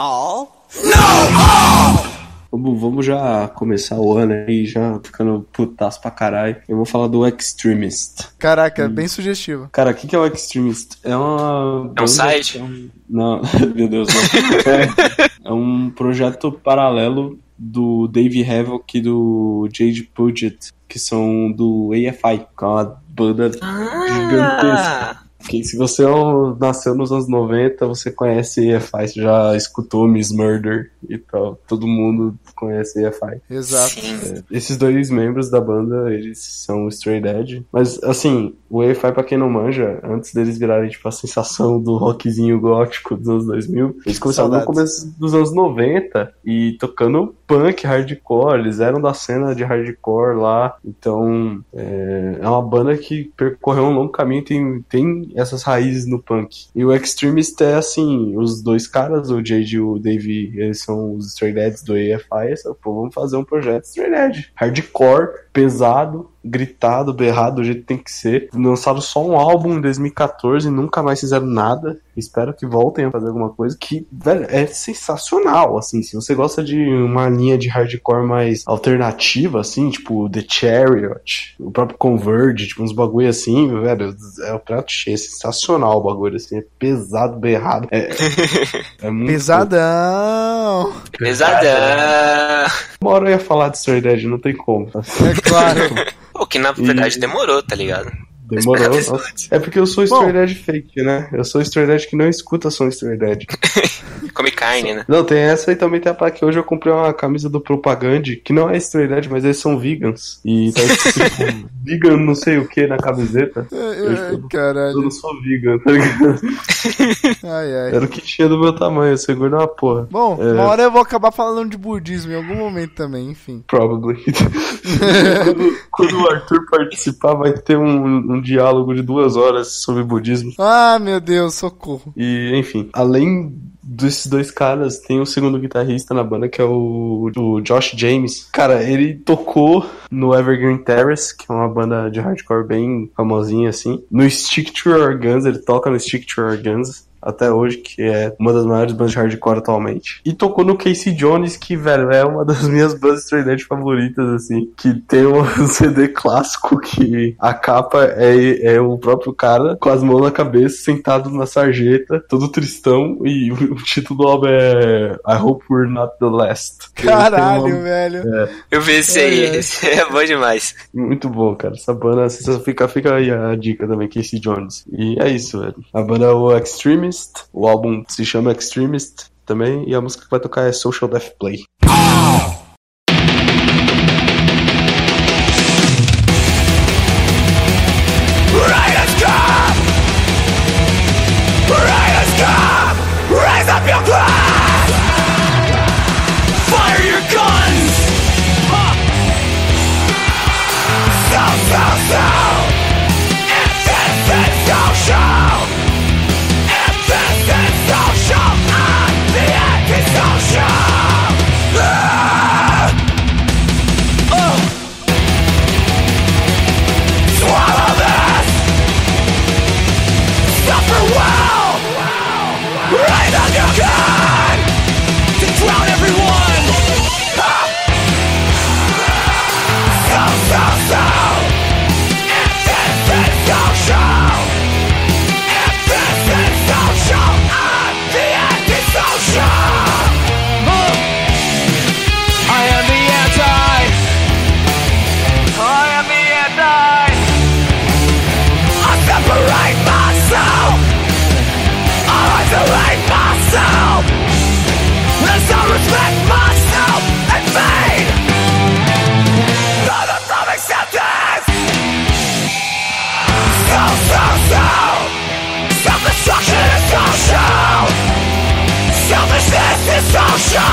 All? Vamos, vamos já começar o ano aí, já ficando putaço pra caralho. Eu vou falar do Extremist. Caraca, bem sugestivo. Cara, o que, que é o Extremist? É uma. É um site? é um- Não, meu Deus, não. É, é um projeto paralelo do Dave Havoc e do Jade Puget, que são do AFI, que é uma banda gigantesca. Que se você é um- nasceu nos anos 90, você conhece EFI, você já escutou Miss Murder e tal. Todo mundo conhece EFI. Exato. sim. Esses dois membros da banda, eles são Stray Dead. Mas, assim, o EFI, pra quem não manja, antes deles virarem, tipo, a sensação do rockzinho gótico dos anos 2000, eles começaram no Saudades. começo dos anos 90 e tocando punk, hardcore. Eles eram da cena de hardcore lá. Então, é, é uma banda que percorreu um longo caminho, tem, tem essas raízes no punk. E o Extremist é, assim, os dois caras, o Jade e o Dave, eles são os Stray Deads do AFI, essa, pô, vamos fazer um projeto Stray Dead. Hardcore, pesado, gritado, berrado, do jeito que tem que ser. Lançaram só um álbum em 2014, nunca mais fizeram nada. Espero que voltem a fazer alguma coisa que, velho, é sensacional, assim. Se você gosta de uma linha de hardcore mais alternativa, assim, tipo The Chariot, o próprio Converge, tipo uns bagulho assim, velho, é o prato cheio, é sensacional o bagulho, assim, é pesado, berrado. É, é muito Pesadão! Pesadão. Uma hora eu ia falar de Stray Dead, não tem como. É claro. O que na verdade demorou, tá ligado? Demorou. É porque eu sou Stray Bom. Dead fake, né? Eu sou Stray Dead que não escuta som Stray Dead. Come carne, né? Não, tem essa e também tem a parte que hoje eu comprei uma camisa do Propaganda, que não é Stray Dead, mas eles são vegans. E tá escrito vegan não sei o que na camiseta. Eu, Ai, eu não caralho. sou vegan, tá ligado? Ai, ai. Era o que tinha do meu tamanho, segura uma porra. Bom, É. uma hora eu vou acabar falando de budismo em algum momento também, enfim. Probably. quando, quando o Arthur participar, vai ter um, um diálogo de duas horas sobre budismo. Ah, meu Deus, socorro. E, enfim, além desses dois caras, tem o segundo guitarrista na banda, que é o, o Josh James. Cara, ele tocou no Evergreen Terrace, que é uma banda de hardcore bem famosinha, assim. No Stick to Your Guns, ele toca no Stick to Your Guns. Até hoje, que é uma das maiores bandas de hardcore atualmente. E tocou no Casey Jones, que, velho, é uma das minhas bandas Dead favoritas, assim. Que tem um CD clássico que a capa é, é o próprio cara com as mãos na cabeça, sentado na sarjeta, todo tristão. E o, o título do álbum é I Hope We're Not the Last. Caralho, uma- velho. Eu vi esse aí, É, é. esse é bom demais. Muito bom, cara. Essa banda, fica, fica aí a dica também, Casey Jones. E é isso, velho. A banda é o Extremist, o álbum se chama Extremist também, e a música que vai tocar é Social Death Play. I'll show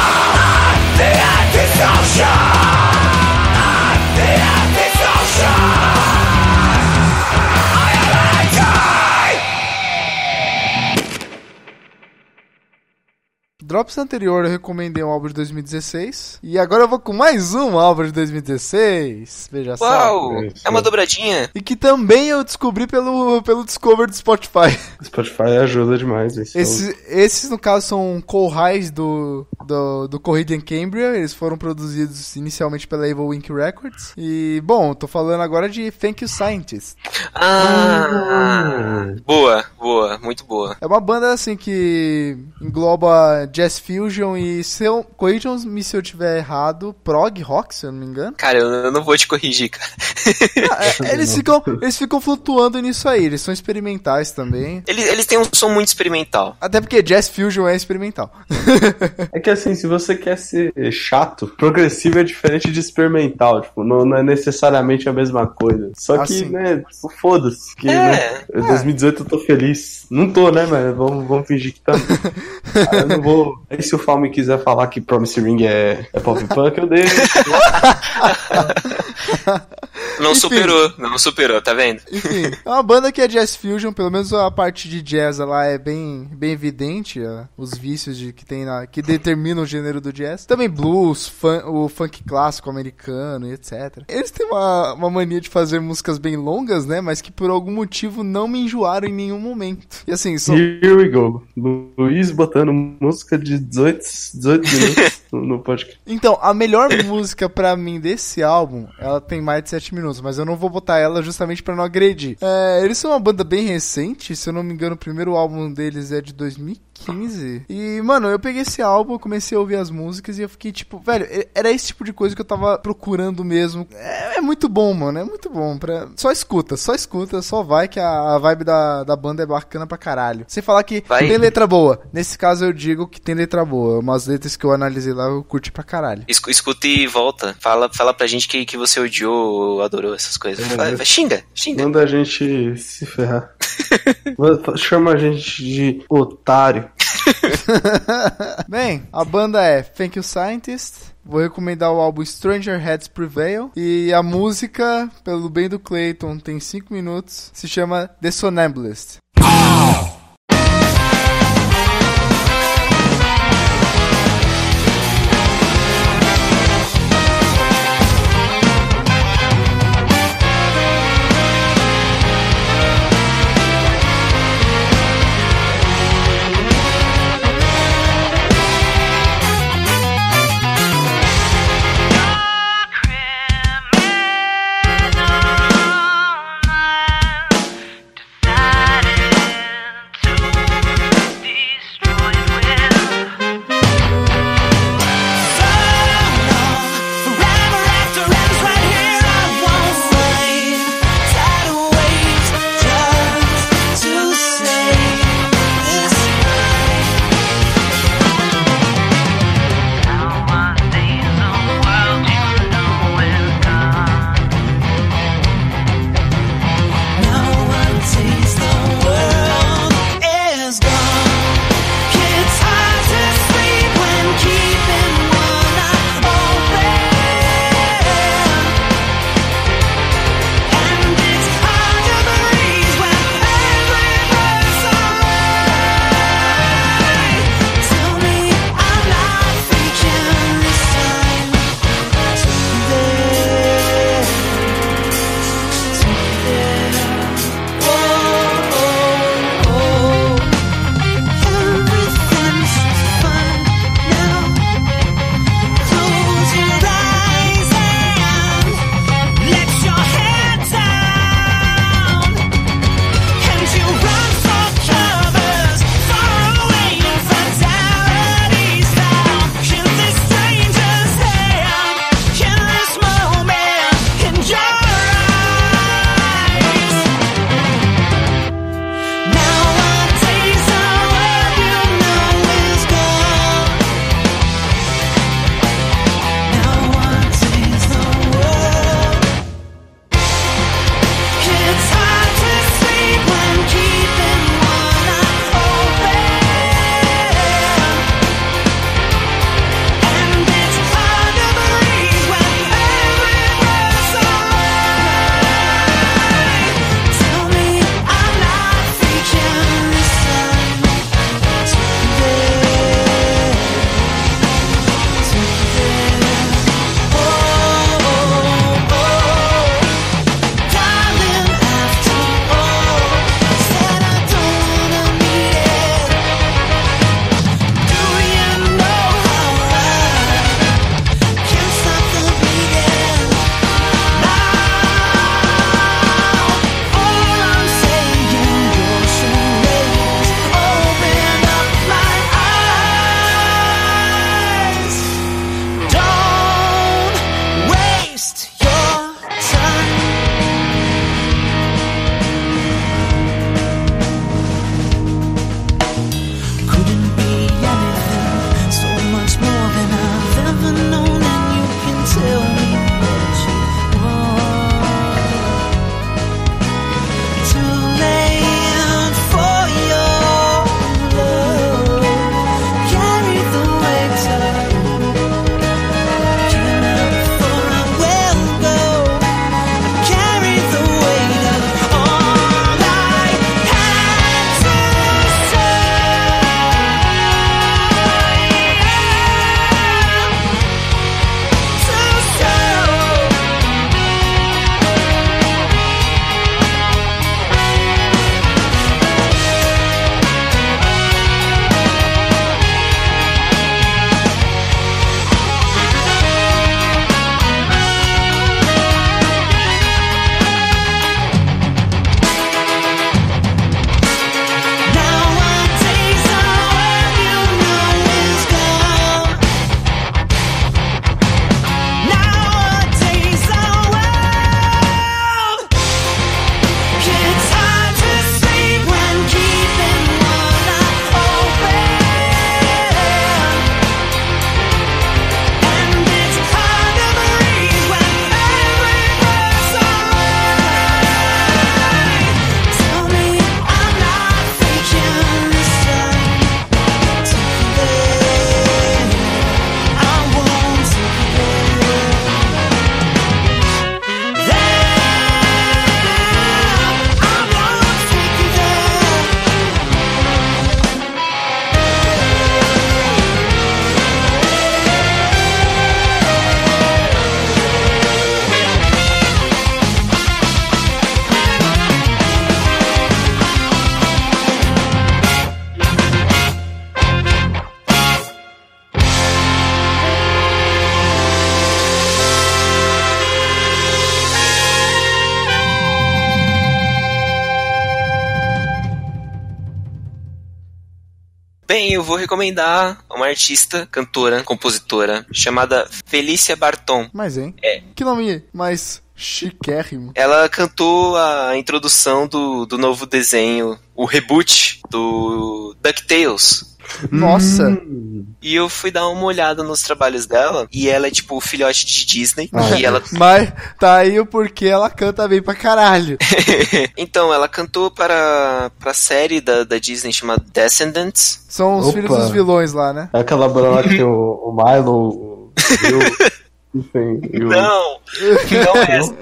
Drops anterior eu recomendei um álbum de 2016. E agora eu vou com mais um álbum de 2016. Veja só. Uau! É uma dobradinha. E que também eu descobri pelo, pelo Discover do Spotify. Spotify ajuda demais. Esse, Esse- esses, no caso, são co-highs do, do, do Corrida Cambria. Eles foram produzidos inicialmente pela Evil Wink Records. E, bom, tô falando agora de Thank You Scientist. Ah! Boa, boa, muito boa. É uma banda, assim, que engloba Jazz Fusion e, se eu, corrijam-me se eu tiver errado, prog rock, se eu não me engano. Cara, eu, não vou te corrigir, cara. Ah, é, eles, ficam, eles ficam flutuando nisso aí. Eles são experimentais também. Eles, eles têm um som muito experimental. Até porque Jazz Fusion é experimental. É que assim, se você quer ser chato, progressivo é diferente de experimental. Tipo, não, não é necessariamente a mesma coisa. Só Ah, que, sim. né, tipo, foda-se. Que, É, né, em 2018 eu tô feliz. Não tô, né, mas vamos, vamos fingir que tá. Ah, eu não vou. Aí se o Falme quiser falar que Promise Ring é, é pop punk, eu deixo. Não Enfim. superou, não superou, tá vendo? Enfim, é uma banda que é Jazz Fusion, pelo menos a parte de jazz lá é bem, bem evidente, ó, os vícios de, que tem na, que determinam o gênero do jazz. Também blues, fun- o funk clássico americano e etc. Eles têm uma, uma mania de fazer músicas bem longas, né, mas que por algum motivo não me enjoaram em nenhum momento. E assim, são, Here we go. Lu- Luiz botando música de 18, 18 minutos no, no podcast. Então, a melhor música pra mim desse álbum, ela tem mais de 7 minutos, mas eu não vou botar ela justamente pra não agredir. É, eles são uma banda bem recente, se eu não me engano, o primeiro álbum deles é de 2015. E, mano, eu peguei esse álbum, comecei a ouvir as músicas e eu fiquei tipo, velho, era esse tipo de coisa que eu tava procurando mesmo. É, é muito bom, mano, é muito bom. Pra... Só escuta, só escuta, só vai que a, vibe da, da banda é bacana pra caralho. Sem falar que Vai. tem letra boa. Nesse caso eu digo que tem letra boa. Umas letras que eu analisei lá eu curti pra caralho. Escu- Escuta e volta. Fala, fala pra gente que, que você odiou, adorou essas coisas. Fala- vai, xinga, xinga. Manda a gente se ferrar. Chama a gente de otário. Bem, a banda é Thank You Scientist. Vou recomendar o álbum Stranger Heads Prevail. E a música, pelo bem do Clayton, tem 5 minutos. Se chama The Sonambulist. Eu vou recomendar uma artista, cantora, compositora, chamada Felícia Barton. Mas, hein? É. Que nome mais chiquérrimo. Ela cantou a introdução do, do novo desenho, o reboot do DuckTales. Nossa. Hum, E eu fui dar uma olhada nos trabalhos dela, e ela é tipo o filhote de Disney, Ah. e ela Mas tá aí o porquê ela canta bem pra caralho. então, ela cantou para a série da, da Disney chamada Descendants. São os Opa. filhos dos vilões lá, né? É aquela banda lá que tem o, o Milo, o Bill, enfim, o... Não! Não é essa.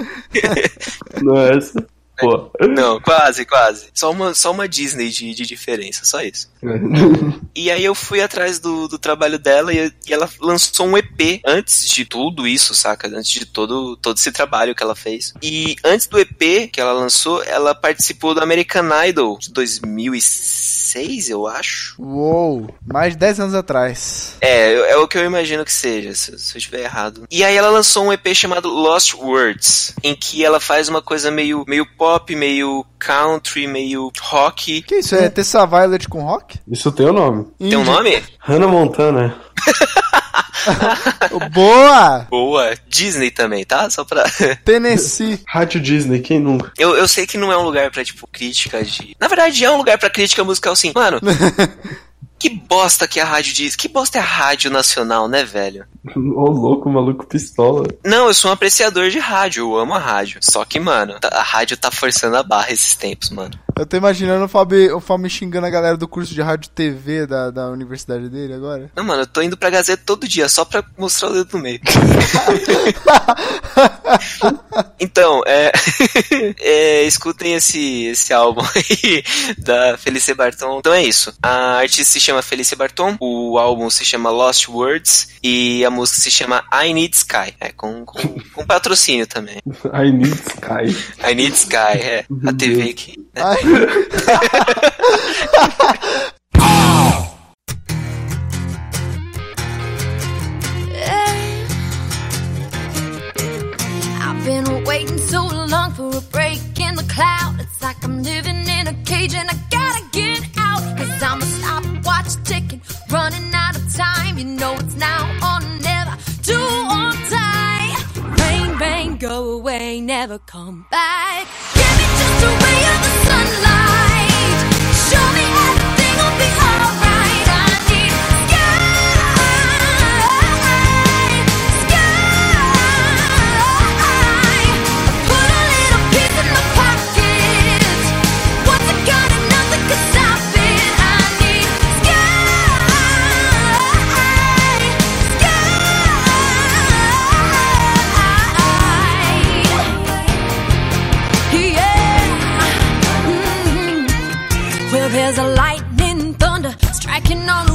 Não é essa? Pô. Não, quase, quase. Só uma, só uma Disney de, de diferença, só isso. E aí eu fui atrás do, do trabalho dela e, e ela lançou um EP antes de tudo isso, saca? Antes de todo, todo esse trabalho que ela fez. E antes do EP que ela lançou, ela participou do American Idol de 2006, eu acho. Uou, mais de 10 anos atrás. É, é o que eu imagino que seja, se, se eu estiver errado. E aí ela lançou um EP chamado Lost Words, em que ela faz uma coisa meio, meio pop, meio country, meio rock. Que isso? É Tessa Violet com rock? Isso tem o nome. Tem um nome? Hannah Montana. Boa! Boa. Disney também, tá? Só pra. Tennessee. Rádio Disney, quem nunca? Eu, eu sei que não é um lugar pra, tipo, crítica de. Na verdade, é um lugar pra crítica musical, sim. Mano, que bosta que a rádio diz. Que bosta é a rádio nacional, né, velho? Ô louco, maluco pistola. Não, eu sou um apreciador de rádio, eu amo a rádio. Só que, mano, a rádio tá forçando a barra esses tempos, mano. Eu tô imaginando o Fábio, o Fábio xingando a galera do curso de rádio e TV da, da universidade dele agora. Não, mano, eu tô indo pra Gazeta todo dia, só pra mostrar o dedo no meio. então, é, é, Escutem esse, esse álbum aí da Felice Barton. Então é isso. A artista se chama Felice Barton, o álbum se chama Lost Words e a música se chama I Need Sky. É, com, com, com patrocínio também. I Need Sky. I Need Sky, é. A TV que. I've been waiting so long for a break in the cloud. It's like I'm living in a cage and I gotta get out. Cause I'm a stopwatch ticking, running out of time. You know it's now or never, do or die. Rain, rain, go away, never come back. I can only